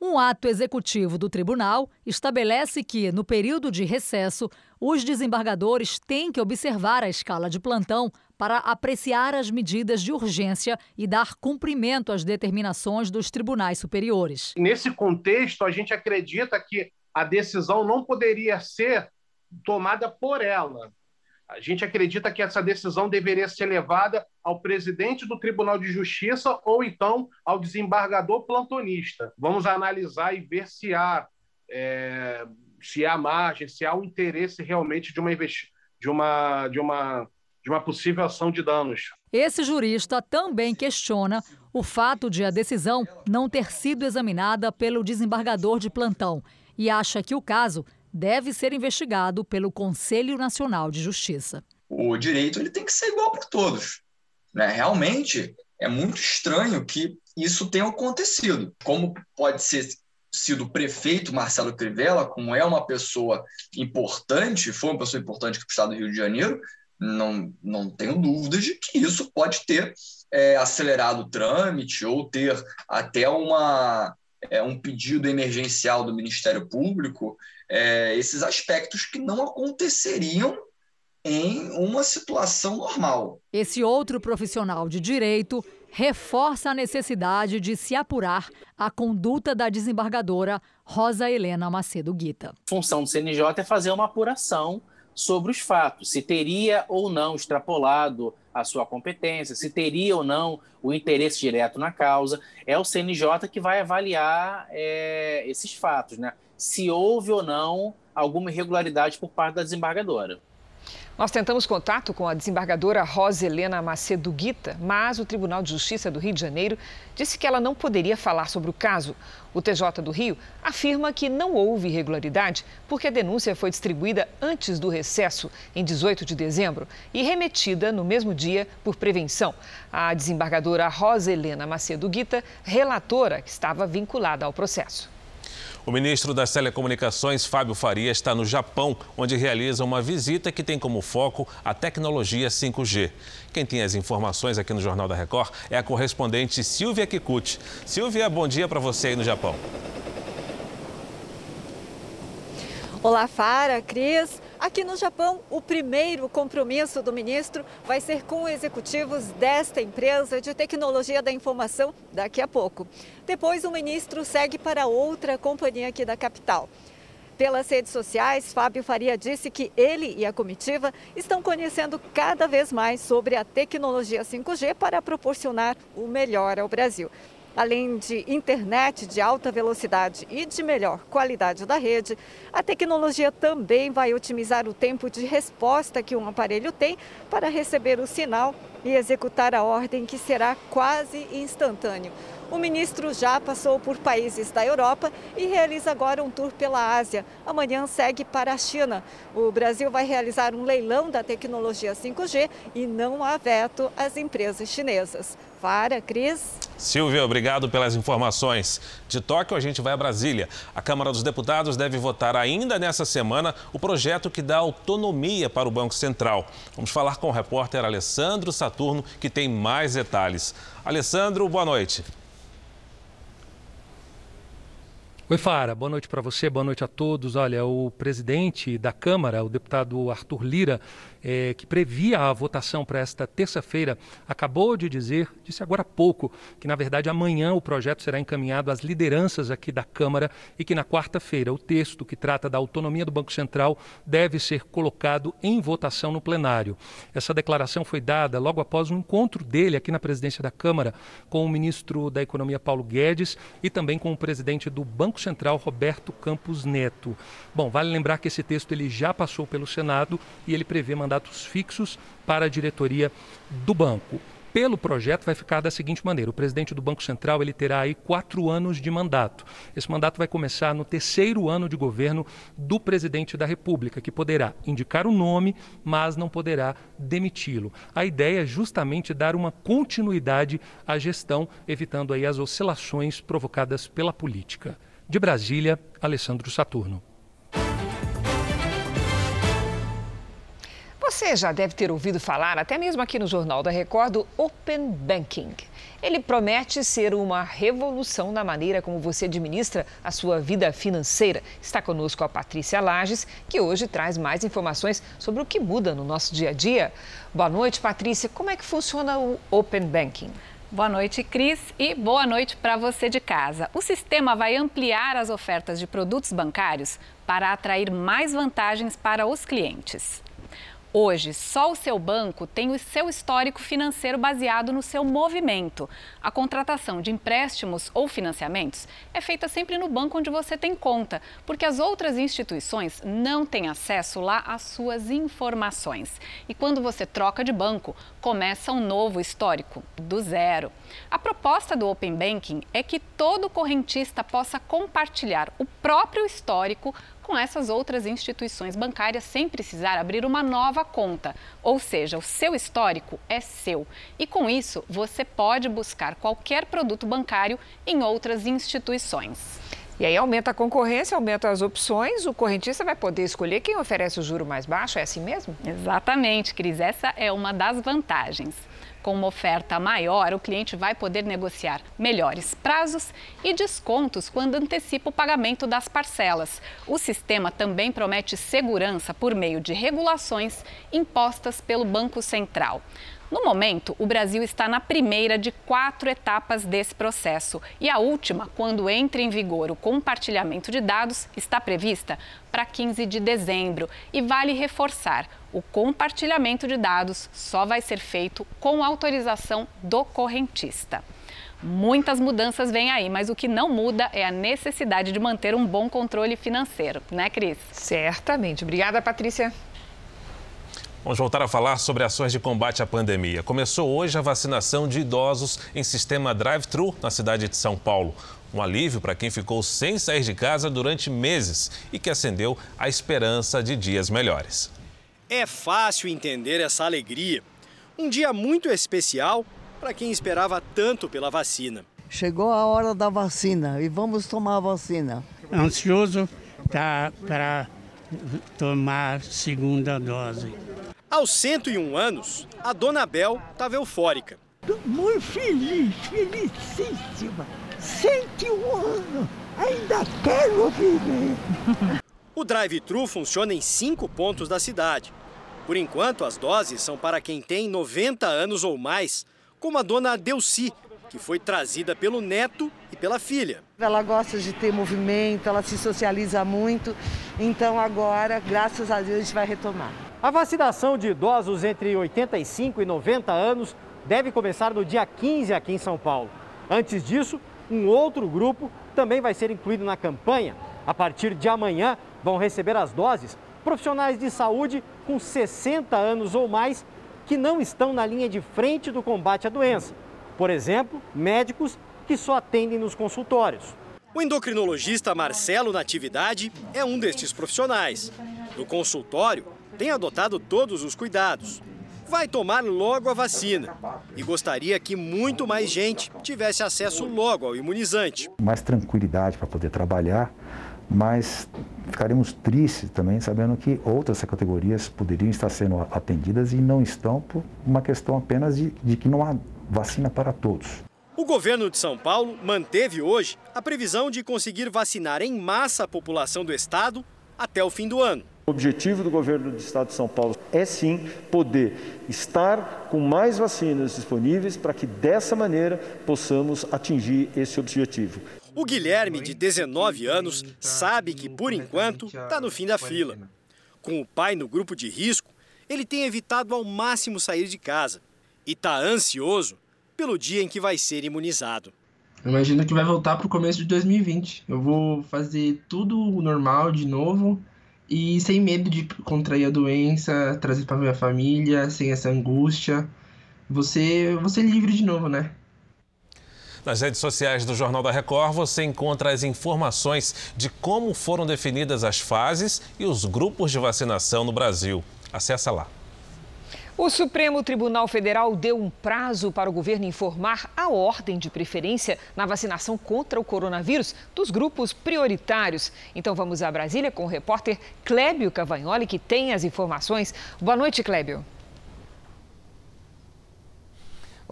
Um ato executivo do tribunal estabelece que, no período de recesso, os desembargadores têm que observar a escala de plantão para apreciar as medidas de urgência e dar cumprimento às determinações dos tribunais superiores. Nesse contexto, a gente acredita que a decisão não poderia ser tomada por ela, a gente acredita que essa decisão deveria ser levada ao presidente do Tribunal de Justiça ou então ao desembargador plantonista. Vamos analisar e ver se há, é, se há margem, se há um interesse realmente de uma, de uma, de uma, de uma possível ação de danos. Esse jurista também questiona o fato de a decisão não ter sido examinada pelo desembargador de plantão e acha que o caso deve ser investigado pelo Conselho Nacional de Justiça. O direito ele tem que ser igual para todos. Né? Realmente é muito estranho que isso tenha acontecido. Como pode ser sido prefeito Marcelo Crivella, como é uma pessoa importante, foi uma pessoa importante para o estado do Rio de Janeiro, não, não tenho dúvidas de que isso pode ter é, acelerado o trâmite ou ter até uma, é, um pedido emergencial do Ministério Público é, esses aspectos que não aconteceriam em uma situação normal. Esse outro profissional de direito reforça a necessidade de se apurar a conduta da desembargadora Rosa Helena Macedo Guita. A função do CNJ é fazer uma apuração sobre os fatos, se teria ou não extrapolado a sua competência, se teria ou não o interesse direto na causa. É o CNJ que vai avaliar é, esses fatos, né? se houve ou não alguma irregularidade por parte da desembargadora. Nós tentamos contato com a desembargadora Rosa Helena Macedo Guita, mas o Tribunal de Justiça do Rio de Janeiro disse que ela não poderia falar sobre o caso. O TJ do Rio afirma que não houve irregularidade porque a denúncia foi distribuída antes do recesso, em 18 de dezembro, e remetida no mesmo dia por prevenção. A desembargadora Rosa Helena Macedo Guita, relatora que estava vinculada ao processo. O ministro das Telecomunicações, Fábio Faria, está no Japão, onde realiza uma visita que tem como foco a tecnologia 5G. Quem tem as informações aqui no Jornal da Record é a correspondente Silvia Kikuchi. Silvia, bom dia para você aí no Japão. Olá, Fara, Cris. Aqui no Japão, o primeiro compromisso do ministro vai ser com executivos desta empresa de tecnologia da informação daqui a pouco. Depois, o ministro segue para outra companhia aqui da capital. Pelas redes sociais, Fábio Faria disse que ele e a comitiva estão conhecendo cada vez mais sobre a tecnologia 5G para proporcionar o melhor ao Brasil. Além de internet de alta velocidade e de melhor qualidade da rede, a tecnologia também vai otimizar o tempo de resposta que um aparelho tem para receber o sinal e executar a ordem, que será quase instantâneo. O ministro já passou por países da Europa e realiza agora um tour pela Ásia. Amanhã segue para a China. O Brasil vai realizar um leilão da tecnologia 5G e não há veto às empresas chinesas. Para, Cris. Silvia, obrigado pelas informações. De Tóquio, a gente vai a Brasília. A Câmara dos Deputados deve votar ainda nessa semana o projeto que dá autonomia para o Banco Central. Vamos falar com o repórter Alessandro Saturno, que tem mais detalhes. Alessandro, boa noite. Oi, Fara. Boa noite para você, boa noite a todos. Olha, o presidente da Câmara, o deputado Arthur Lira, é, que previa a votação para esta terça-feira, acabou de dizer, disse agora há pouco, que na verdade amanhã o projeto será encaminhado às lideranças aqui da Câmara e que na quarta-feira o texto que trata da autonomia do Banco Central deve ser colocado em votação no plenário. Essa declaração foi dada logo após um encontro dele aqui na presidência da Câmara com o ministro da Economia Paulo Guedes e também com o presidente do Banco Central Roberto Campos Neto. Bom, vale lembrar que esse texto ele já passou pelo Senado e ele prevê mandar mandatos fixos para a diretoria do banco. Pelo projeto vai ficar da seguinte maneira: o presidente do Banco Central ele terá aí quatro anos de mandato. Esse mandato vai começar no terceiro ano de governo do presidente da República, que poderá indicar o nome, mas não poderá demiti-lo. A ideia é justamente dar uma continuidade à gestão, evitando aí as oscilações provocadas pela política. De Brasília, Alessandro Saturno. Você já deve ter ouvido falar, até mesmo aqui no Jornal da Record, do Open Banking. Ele promete ser uma revolução na maneira como você administra a sua vida financeira. Está conosco a Patrícia Lages, que hoje traz mais informações sobre o que muda no nosso dia a dia. Boa noite, Patrícia. Como é que funciona o Open Banking? Boa noite, Cris, e boa noite para você de casa. O sistema vai ampliar as ofertas de produtos bancários para atrair mais vantagens para os clientes. Hoje, só o seu banco tem o seu histórico financeiro baseado no seu movimento. A contratação de empréstimos ou financiamentos é feita sempre no banco onde você tem conta, porque as outras instituições não têm acesso lá às suas informações. E quando você troca de banco, começa um novo histórico, do zero. A proposta do Open Banking é que todo correntista possa compartilhar o próprio histórico com essas outras instituições bancárias sem precisar abrir uma nova conta. Ou seja, o seu histórico é seu. E com isso, você pode buscar qualquer produto bancário em outras instituições. E aí aumenta a concorrência, aumenta as opções, o correntista vai poder escolher quem oferece o juro mais baixo, é assim mesmo? Exatamente, Cris. Essa é uma das vantagens. Com uma oferta maior, o cliente vai poder negociar melhores prazos e descontos quando antecipa o pagamento das parcelas. O sistema também promete segurança por meio de regulações impostas pelo Banco Central. No momento, o Brasil está na primeira de quatro etapas desse processo e a última, quando entra em vigor o compartilhamento de dados, está prevista para 15 de dezembro. E vale reforçar: o compartilhamento de dados só vai ser feito com autorização do correntista. Muitas mudanças vêm aí, mas o que não muda é a necessidade de manter um bom controle financeiro, né, Cris? Certamente. Obrigada, Patrícia. Vamos voltar a falar sobre ações de combate à pandemia. Começou hoje a vacinação de idosos em sistema drive-thru na cidade de São Paulo. Um alívio para quem ficou sem sair de casa durante meses e que acendeu a esperança de dias melhores. É fácil entender essa alegria. Um dia muito especial para quem esperava tanto pela vacina. Chegou a hora da vacina e vamos tomar a vacina. Ansioso tá, para tomar segunda dose. Aos 101 anos, a dona Bel estava eufórica. Muito feliz, felicíssima. 101 anos, ainda quero viver. O drive-thru funciona em cinco pontos da cidade. Por enquanto, as doses são para quem tem 90 anos ou mais, como a dona Delci, que foi trazida pelo neto pela filha. Ela gosta de ter movimento, ela se socializa muito, então agora, graças a Deus, a gente vai retomar. A vacinação de idosos entre 85 e 90 anos deve começar no dia 15 aqui em São Paulo. Antes disso, um outro grupo também vai ser incluído na campanha. A partir de amanhã, vão receber as doses profissionais de saúde com 60 anos ou mais que não estão na linha de frente do combate à doença. Por exemplo, médicos que só atendem nos consultórios. O endocrinologista Marcelo Natividade é um destes profissionais. No consultório, tem adotado todos os cuidados. Vai tomar logo a vacina e gostaria que muito mais gente tivesse acesso logo ao imunizante. Mais tranquilidade para poder trabalhar, mas ficaremos tristes também sabendo que outras categorias poderiam estar sendo atendidas e não estão por uma questão apenas de, de que não há vacina para todos. O governo de São Paulo manteve hoje a previsão de conseguir vacinar em massa a população do estado até o fim do ano. O objetivo do governo do estado de São Paulo é sim poder estar com mais vacinas disponíveis para que dessa maneira possamos atingir esse objetivo. O Guilherme, de 19 anos, sabe que por enquanto está no fim da fila. Com o pai no grupo de risco, ele tem evitado ao máximo sair de casa e está ansioso pelo dia em que vai ser imunizado. Eu imagino que vai voltar para o começo de 2020. Eu vou fazer tudo normal de novo e sem medo de contrair a doença, trazer para minha família, sem essa angústia. Você, você livre de novo, né? Nas redes sociais do Jornal da Record você encontra as informações de como foram definidas as fases e os grupos de vacinação no Brasil. Acesse lá. O Supremo Tribunal Federal deu um prazo para o governo informar a ordem de preferência na vacinação contra o coronavírus dos grupos prioritários. Então vamos a Brasília com o repórter Clébio Cavagnoli, que tem as informações. Boa noite, Clébio.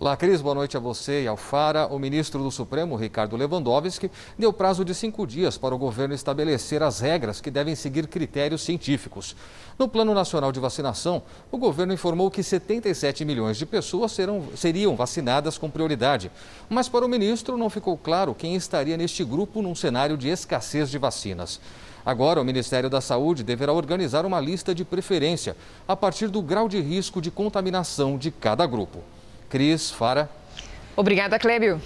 Olá, Cris, boa noite a você e ao Fara. O ministro do Supremo, Ricardo Lewandowski, deu prazo de cinco dias para o governo estabelecer as regras que devem seguir critérios científicos. No Plano Nacional de Vacinação, o governo informou que 77 milhões de pessoas serão, seriam vacinadas com prioridade. Mas para o ministro não ficou claro quem estaria neste grupo num cenário de escassez de vacinas. Agora, o Ministério da Saúde deverá organizar uma lista de preferência a partir do grau de risco de contaminação de cada grupo. Cris, Fara. Obrigada, Clébio.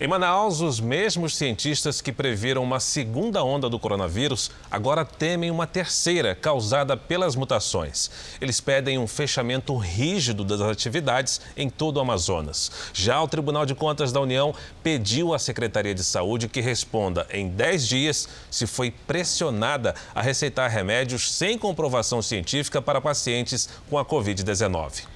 Em Manaus, os mesmos cientistas que previram uma segunda onda do coronavírus agora temem uma terceira, causada pelas mutações. Eles pedem um fechamento rígido das atividades em todo o Amazonas. Já o Tribunal de Contas da União pediu à Secretaria de Saúde que responda em 10 dias se foi pressionada a receitar remédios sem comprovação científica para pacientes com a Covid-19.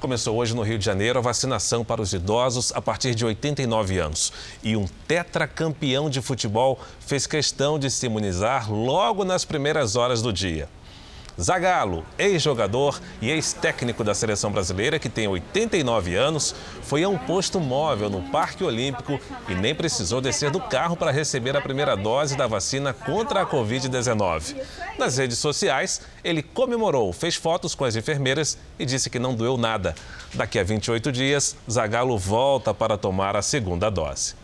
Começou hoje no Rio de Janeiro a vacinação para os idosos a partir de 89 anos. E um tetracampeão de futebol fez questão de se imunizar logo nas primeiras horas do dia. Zagallo, ex-jogador e ex-técnico da seleção brasileira, que tem 89 anos, foi a um posto móvel no Parque Olímpico e nem precisou descer do carro para receber a primeira dose da vacina contra a Covid-19. Nas redes sociais, ele comemorou, fez fotos com as enfermeiras e disse que não doeu nada. Daqui a 28 dias, Zagallo volta para tomar a segunda dose.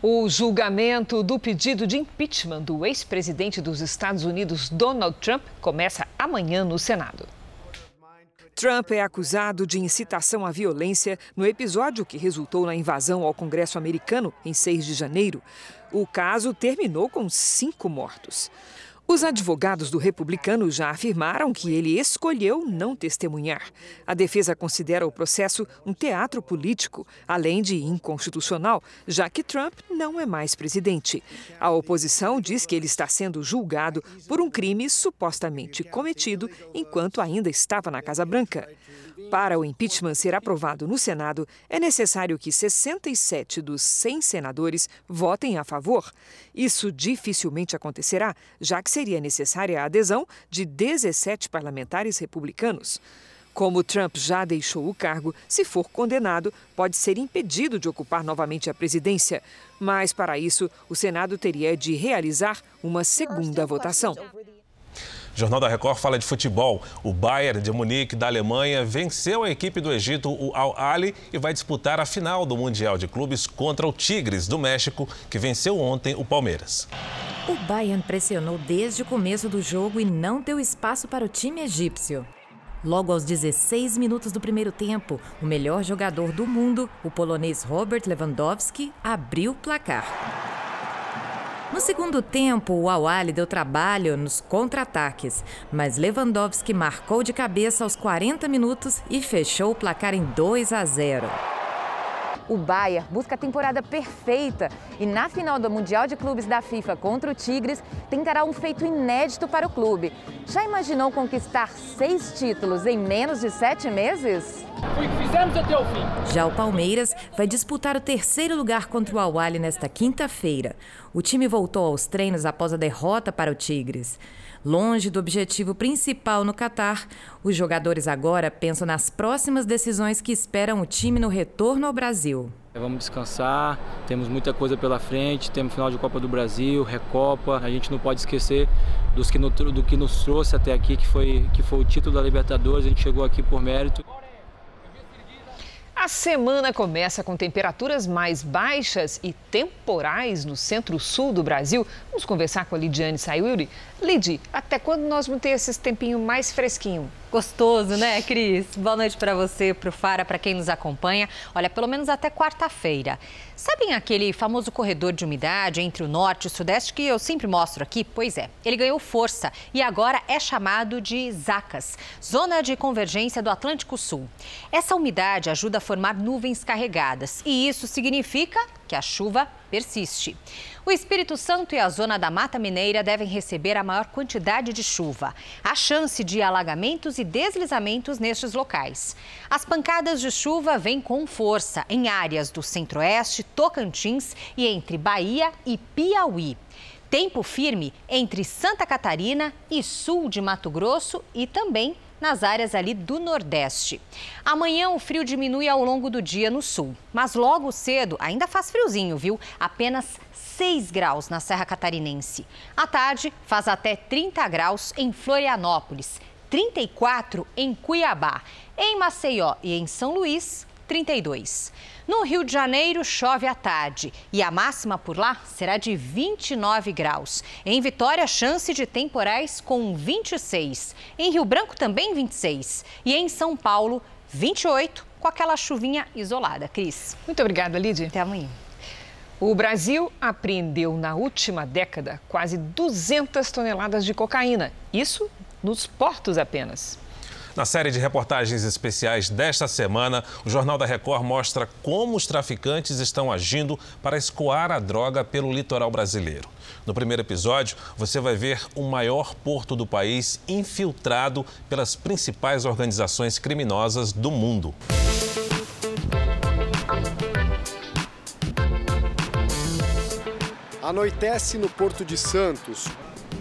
O julgamento do pedido de impeachment do ex-presidente dos Estados Unidos, Donald Trump, começa amanhã no Senado. Trump é acusado de incitação à violência no episódio que resultou na invasão ao Congresso americano em 6 de janeiro. O caso terminou com cinco mortos. Os advogados do republicano já afirmaram que ele escolheu não testemunhar. A defesa considera o processo um teatro político, além de inconstitucional, já que Trump não é mais presidente. A oposição diz que ele está sendo julgado por um crime supostamente cometido enquanto ainda estava na Casa Branca. Para o impeachment ser aprovado no Senado, é necessário que 67 dos 100 senadores votem a favor. Isso dificilmente acontecerá, já que seria necessária a adesão de 17 parlamentares republicanos. Como Trump já deixou o cargo, se for condenado, pode ser impedido de ocupar novamente a presidência. Mas, para isso, o Senado teria de realizar uma segunda votação. O Jornal da Record fala de futebol. O Bayern de Munique, da Alemanha, venceu a equipe do Egito, o Al-Ali, e vai disputar a final do Mundial de Clubes contra o Tigres, do México, que venceu ontem o Palmeiras. O Bayern pressionou desde o começo do jogo e não deu espaço para o time egípcio. Logo aos 16 minutos do primeiro tempo, o melhor jogador do mundo, o polonês Robert Lewandowski, abriu o placar. No segundo tempo, o Awali deu trabalho nos contra-ataques, mas Lewandowski marcou de cabeça aos 40 minutos e fechou o placar em 2 a 0. O Bayern busca a temporada perfeita e na final do Mundial de Clubes da FIFA contra o Tigres tentará um feito inédito para o clube. Já imaginou conquistar seis títulos em menos de sete meses? Foi o que fizemos até o fim. Já o Palmeiras vai disputar o terceiro lugar contra o Awali nesta quinta-feira. O time voltou aos treinos após a derrota para o Tigres. Longe do objetivo principal no Catar, os jogadores agora pensam nas próximas decisões que esperam o time no retorno ao Brasil. Vamos descansar, temos muita coisa pela frente, temos final de Copa do Brasil, Recopa, a gente não pode esquecer dos que no, do que nos trouxe até aqui, que foi, que foi o título da Libertadores, a gente chegou aqui por mérito. A semana começa com temperaturas mais baixas e temporais no centro-sul do Brasil. Vamos conversar com a Lidiane Sayuri. Lid, até quando nós vamos ter esse tempinho mais fresquinho? Gostoso, né, Cris? Boa noite para você, para o Fara, para quem nos acompanha. Olha, pelo menos até quarta-feira. Sabem aquele famoso corredor de umidade entre o norte e o sudeste que eu sempre mostro aqui? Pois é, ele ganhou força e agora é chamado de ZACAS, Zona de Convergência do Atlântico Sul. Essa umidade ajuda a formar nuvens carregadas e isso significa que a chuva persiste. O Espírito Santo e a zona da Mata Mineira devem receber a maior quantidade de chuva. Há chance de alagamentos e deslizamentos nestes locais. As pancadas de chuva vêm com força em áreas do Centro-Oeste, Tocantins e entre Bahia e Piauí. Tempo firme entre Santa Catarina e sul de Mato Grosso e também nas áreas ali do Nordeste. Amanhã o frio diminui ao longo do dia no sul, mas logo cedo ainda faz friozinho, viu? Apenas 6 graus na Serra Catarinense. À tarde, faz até 30 graus em Florianópolis, 34 em Cuiabá. Em Maceió e em São Luís, 32. No Rio de Janeiro, chove à tarde e a máxima por lá será de 29 graus. Em Vitória, chance de temporais com 26. Em Rio Branco, também 26. E em São Paulo, 28, com aquela chuvinha isolada. Cris. Muito obrigada, Lídia. Até amanhã. O Brasil apreendeu na última década quase 200 toneladas de cocaína. Isso nos portos apenas. Na série de reportagens especiais desta semana, o Jornal da Record mostra como os traficantes estão agindo para escoar a droga pelo litoral brasileiro. No primeiro episódio, você vai ver o maior porto do país infiltrado pelas principais organizações criminosas do mundo. Anoitece no Porto de Santos,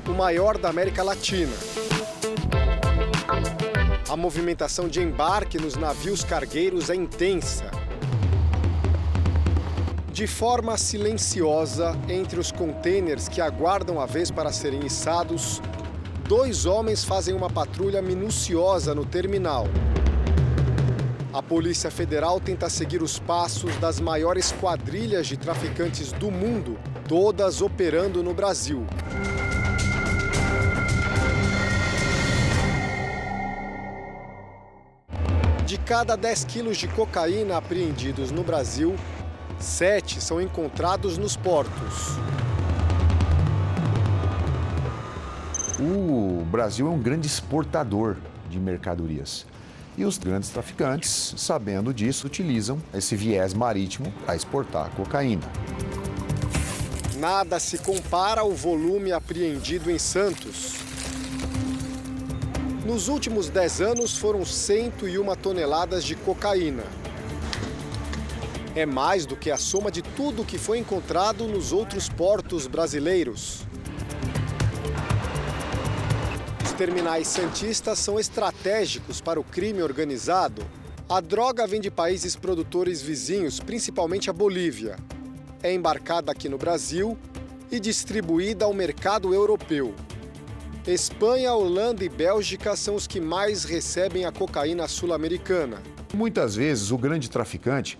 o maior da América Latina. A movimentação de embarque nos navios cargueiros é intensa. De forma silenciosa, entre os contêineres que aguardam a vez para serem içados, dois homens fazem uma patrulha minuciosa no terminal. A Polícia Federal tenta seguir os passos das maiores quadrilhas de traficantes do mundo, todas operando no Brasil. Cada 10 quilos de cocaína apreendidos no Brasil, 7 são encontrados nos portos. O Brasil é um grande exportador de mercadorias. E os grandes traficantes, sabendo disso, utilizam esse viés marítimo a exportar cocaína. Nada se compara ao volume apreendido em Santos. Nos últimos 10 anos foram 101 toneladas de cocaína. É mais do que a soma de tudo que foi encontrado nos outros portos brasileiros. Os terminais santistas são estratégicos para o crime organizado. A droga vem de países produtores vizinhos, principalmente a Bolívia. É embarcada aqui no Brasil e distribuída ao mercado europeu. Espanha, Holanda e Bélgica são os que mais recebem a cocaína sul-americana. Muitas vezes o grande traficante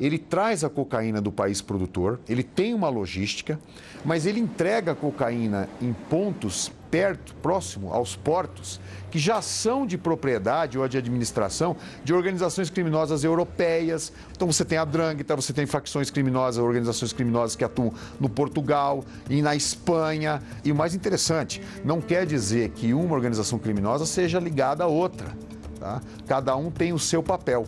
ele traz a cocaína do país produtor, ele tem uma logística, mas ele entrega a cocaína em pontos perto, próximo aos portos, que já são de propriedade ou de administração de organizações criminosas europeias. Então você tem a Drangheta, você tem facções criminosas, organizações criminosas que atuam no Portugal e na Espanha. E o mais interessante, não quer dizer que uma organização criminosa seja ligada a outra. Tá? Cada um tem o seu papel.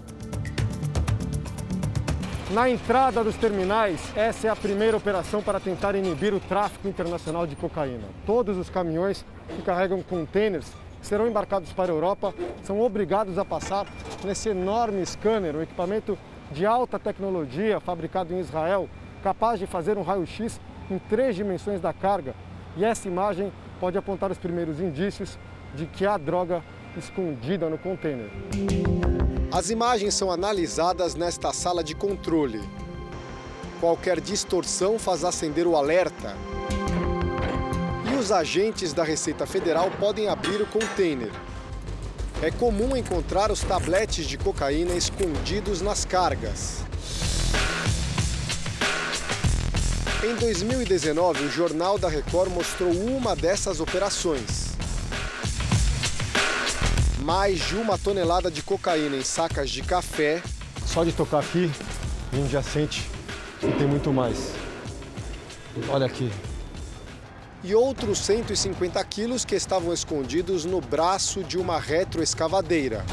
Na entrada dos terminais, essa é a primeira operação para tentar inibir o tráfico internacional de cocaína. Todos os caminhões que carregam contêineres serão embarcados para a Europa são obrigados a passar nesse enorme scanner, um equipamento de alta tecnologia fabricado em Israel, capaz de fazer um raio-x em três dimensões da carga. E essa imagem pode apontar os primeiros indícios de que há droga escondida no contêiner. As imagens são analisadas nesta sala de controle. Qualquer distorção faz acender o alerta. E os agentes da Receita Federal podem abrir o container. É comum encontrar os tabletes de cocaína escondidos nas cargas. Em 2019, o Jornal da Record mostrou uma dessas operações mais de uma tonelada de cocaína em sacas de café. Só de tocar aqui, a gente já sente que tem muito mais. Olha aqui. E outros 150 quilos que estavam escondidos no braço de uma retroescavadeira.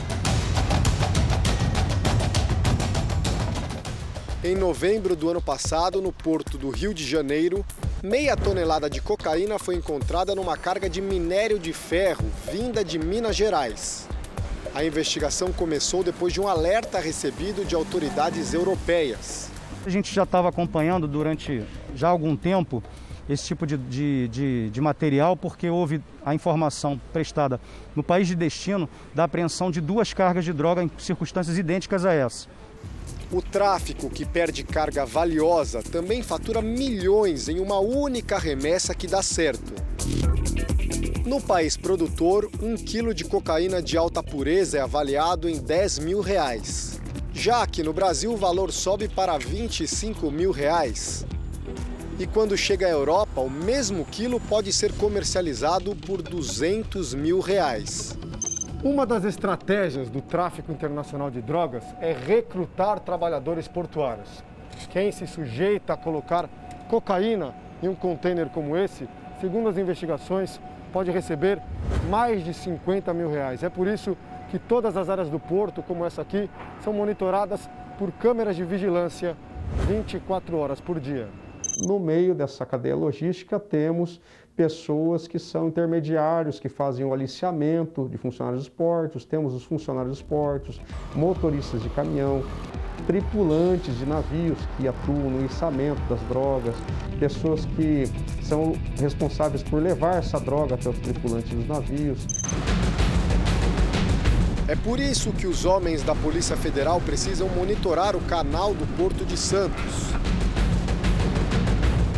Em novembro do ano passado, no porto do Rio de Janeiro, meia tonelada de cocaína foi encontrada numa carga de minério de ferro vinda de Minas Gerais. A investigação começou depois de um alerta recebido de autoridades europeias. A gente já estava acompanhando durante já algum tempo esse tipo de, de, de, de, material, porque houve a informação prestada no país de destino da apreensão de duas cargas de droga em circunstâncias idênticas a essa. O tráfico, que perde carga valiosa, também fatura milhões em uma única remessa que dá certo. No país produtor, um quilo de cocaína de alta pureza é avaliado em 10 mil reais. Já aqui no Brasil, o valor sobe para 25 mil reais. E quando chega à Europa, o mesmo quilo pode ser comercializado por 200 mil reais. Uma das estratégias do tráfico internacional de drogas é recrutar trabalhadores portuários. Quem se sujeita a colocar cocaína em um container como esse, segundo as investigações, pode receber mais de 50 mil reais. É por isso que todas as áreas do porto, como essa aqui, são monitoradas por câmeras de vigilância 24 horas por dia. No meio dessa cadeia logística, temos pessoas que são intermediários, que fazem o aliciamento de funcionários dos portos, temos os funcionários dos portos, motoristas de caminhão, tripulantes de navios que atuam no içamento das drogas, pessoas que são responsáveis por levar essa droga até os tripulantes dos navios. É por isso que os homens da Polícia Federal precisam monitorar o canal do Porto de Santos.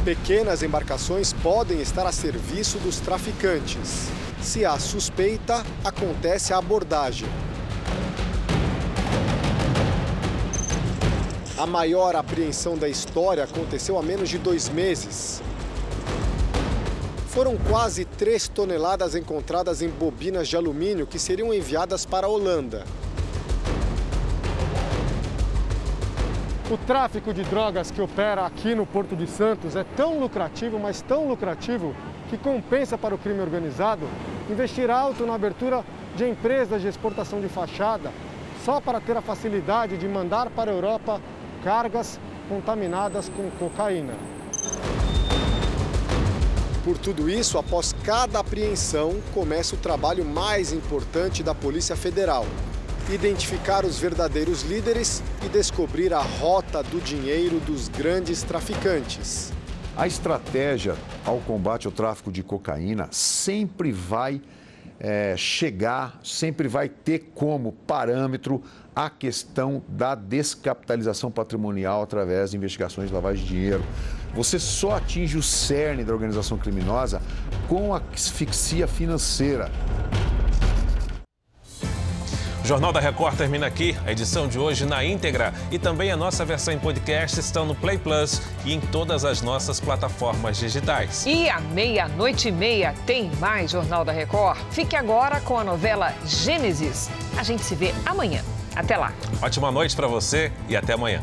Pequenas embarcações podem estar a serviço dos traficantes. Se há suspeita, acontece a abordagem. A maior apreensão da história aconteceu há menos de dois meses. Foram quase 3 toneladas encontradas em bobinas de alumínio que seriam enviadas para a Holanda. O tráfico de drogas que opera aqui no Porto de Santos é tão lucrativo, mas tão lucrativo, que compensa para o crime organizado investir alto na abertura de empresas de exportação de fachada, só para ter a facilidade de mandar para a Europa cargas contaminadas com cocaína. Por tudo isso, após cada apreensão, começa o trabalho mais importante da Polícia Federal, identificar os verdadeiros líderes e descobrir a rota do dinheiro dos grandes traficantes. A estratégia ao combate ao tráfico de cocaína sempre vai é, chegar, sempre vai ter como parâmetro a questão da descapitalização patrimonial através de investigações de lavagem de dinheiro. Você só atinge o cerne da organização criminosa com a asfixia financeira. O Jornal da Record termina aqui. A edição de hoje na íntegra e também a nossa versão em podcast estão no Play Plus e em todas as nossas plataformas digitais. E à meia-noite e meia tem mais Jornal da Record. Fique agora com a novela Gênesis. A gente se vê amanhã. Até lá. Ótima noite para você e até amanhã.